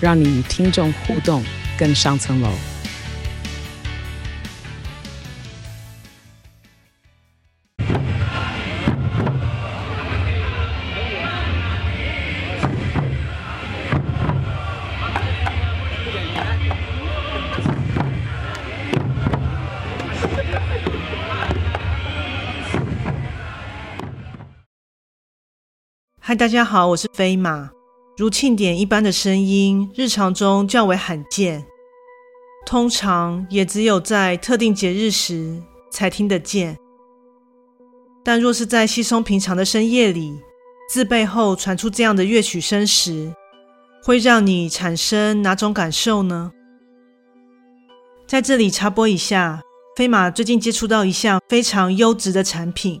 让你与听众互动更上层楼。嗨，大家好，我是飞马。如庆典一般的声音，日常中较为罕见，通常也只有在特定节日时才听得见。但若是在稀松平常的深夜里，自背后传出这样的乐曲声时，会让你产生哪种感受呢？在这里插播一下，飞马最近接触到一项非常优质的产品。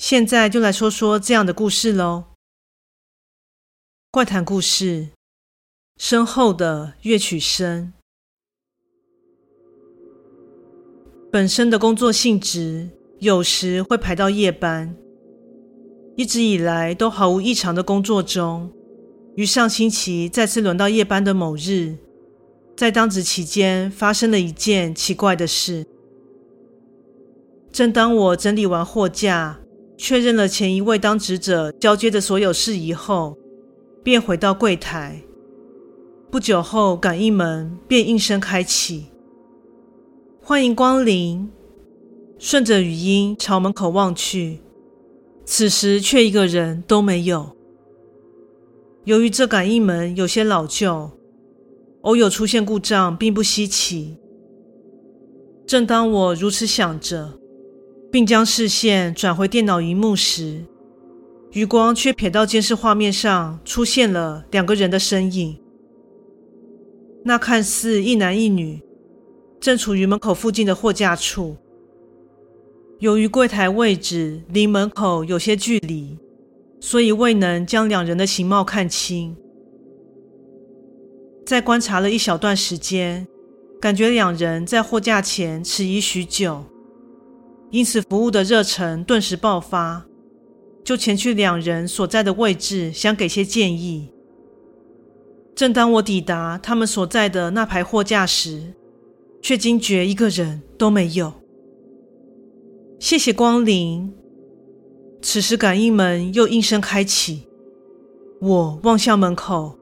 现在就来说说这样的故事喽。怪谈故事：身后的乐曲声。本身的工作性质有时会排到夜班，一直以来都毫无异常的工作中，于上星期再次轮到夜班的某日，在当值期间发生了一件奇怪的事。正当我整理完货架，确认了前一位当值者交接的所有事宜后，便回到柜台。不久后，感应门便应声开启。欢迎光临。顺着语音朝门口望去，此时却一个人都没有。由于这感应门有些老旧，偶有出现故障并不稀奇。正当我如此想着，并将视线转回电脑荧幕时，余光却瞥到监视画面上出现了两个人的身影。那看似一男一女，正处于门口附近的货架处。由于柜台位置离门口有些距离，所以未能将两人的形貌看清。在观察了一小段时间，感觉两人在货架前迟疑许久。因此，服务的热忱顿时爆发，就前去两人所在的位置，想给些建议。正当我抵达他们所在的那排货架时，却惊觉一个人都没有。谢谢光临。此时，感应门又应声开启。我望向门口，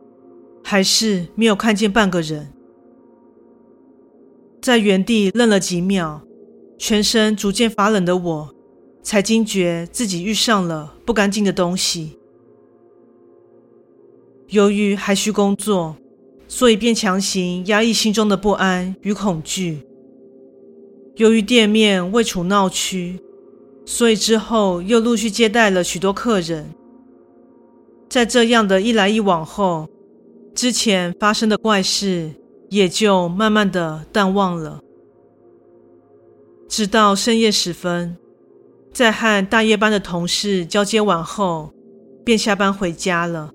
还是没有看见半个人。在原地愣了几秒。全身逐渐发冷的我，才惊觉自己遇上了不干净的东西。由于还需工作，所以便强行压抑心中的不安与恐惧。由于店面位处闹区，所以之后又陆续接待了许多客人。在这样的一来一往后，之前发生的怪事也就慢慢的淡忘了。直到深夜时分，在和大夜班的同事交接完后，便下班回家了。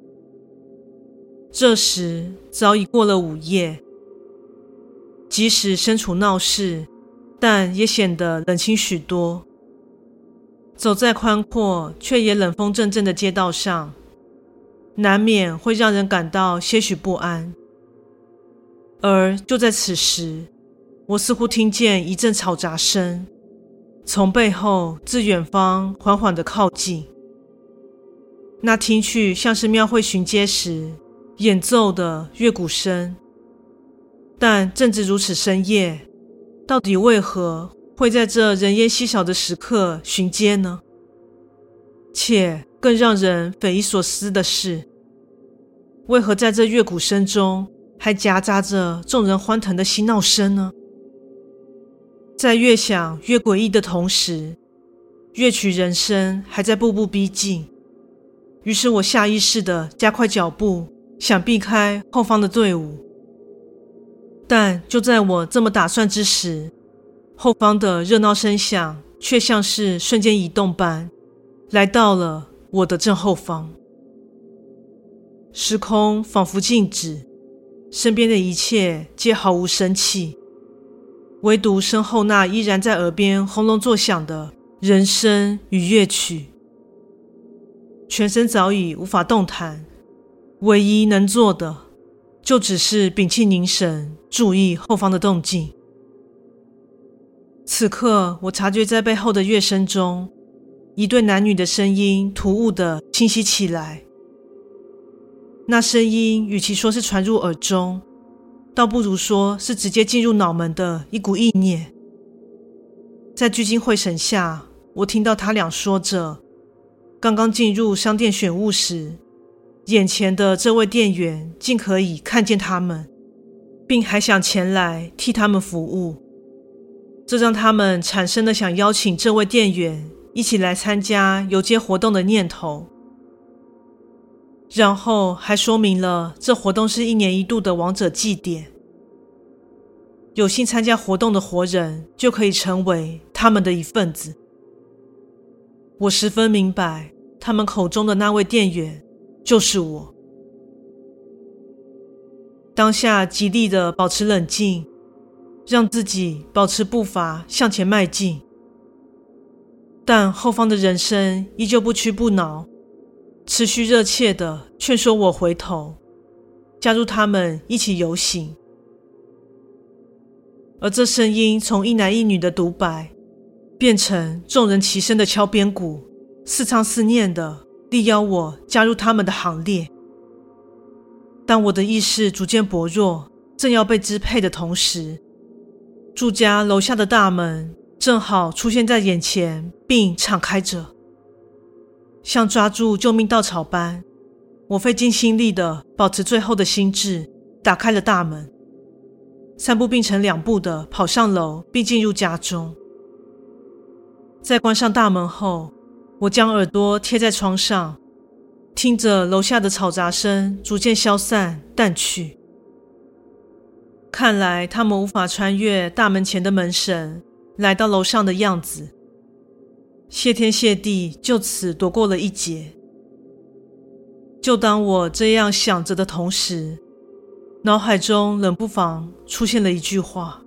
这时早已过了午夜，即使身处闹市，但也显得冷清许多。走在宽阔却也冷风阵阵的街道上，难免会让人感到些许不安。而就在此时，我似乎听见一阵嘈杂声，从背后自远方缓缓的靠近。那听去像是庙会巡街时演奏的乐鼓声。但正值如此深夜，到底为何会在这人烟稀少的时刻巡街呢？且更让人匪夷所思的是，为何在这乐鼓声中还夹杂着众人欢腾的嬉闹声呢？在越想越诡异的同时，乐曲人声还在步步逼近。于是我下意识地加快脚步，想避开后方的队伍。但就在我这么打算之时，后方的热闹声响却像是瞬间移动般，来到了我的正后方。时空仿佛静止，身边的一切皆毫无生气。唯独身后那依然在耳边轰隆作响的人声与乐曲，全身早已无法动弹，唯一能做的就只是屏气凝神，注意后方的动静。此刻，我察觉在背后的乐声中，一对男女的声音突兀的清晰起来。那声音与其说是传入耳中，倒不如说是直接进入脑门的一股意念。在聚精会神下，我听到他俩说着：“刚刚进入商店选物时，眼前的这位店员竟可以看见他们，并还想前来替他们服务。这让他们产生了想邀请这位店员一起来参加游街活动的念头。然后还说明了这活动是一年一度的王者祭典。”有幸参加活动的活人就可以成为他们的一份子。我十分明白，他们口中的那位店员就是我。当下极力的保持冷静，让自己保持步伐向前迈进。但后方的人声依旧不屈不挠，持续热切的劝说我回头，加入他们一起游行。而这声音从一男一女的独白，变成众人齐声的敲边鼓，似唱似念的力邀我加入他们的行列。当我的意识逐渐薄弱，正要被支配的同时，住家楼下的大门正好出现在眼前，并敞开着，像抓住救命稻草般，我费尽心力的保持最后的心智，打开了大门。三步并成两步的跑上楼，并进入家中。在关上大门后，我将耳朵贴在窗上，听着楼下的嘈杂声逐渐消散淡去。看来他们无法穿越大门前的门神，来到楼上的样子。谢天谢地，就此躲过了一劫。就当我这样想着的同时，脑海中冷不防出现了一句话：“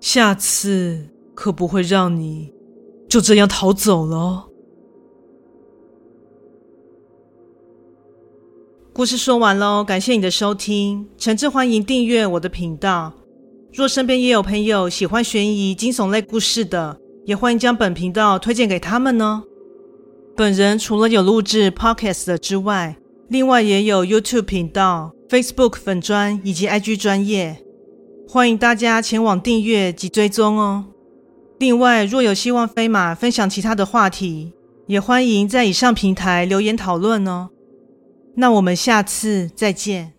下次可不会让你就这样逃走了。”故事说完喽，感谢你的收听，诚挚欢迎订阅我的频道。若身边也有朋友喜欢悬疑惊悚类故事的，也欢迎将本频道推荐给他们呢。本人除了有录制 Podcast 之外，另外也有 YouTube 频道。Facebook 粉专以及 IG 专业，欢迎大家前往订阅及追踪哦。另外，若有希望飞马分享其他的话题，也欢迎在以上平台留言讨论哦。那我们下次再见。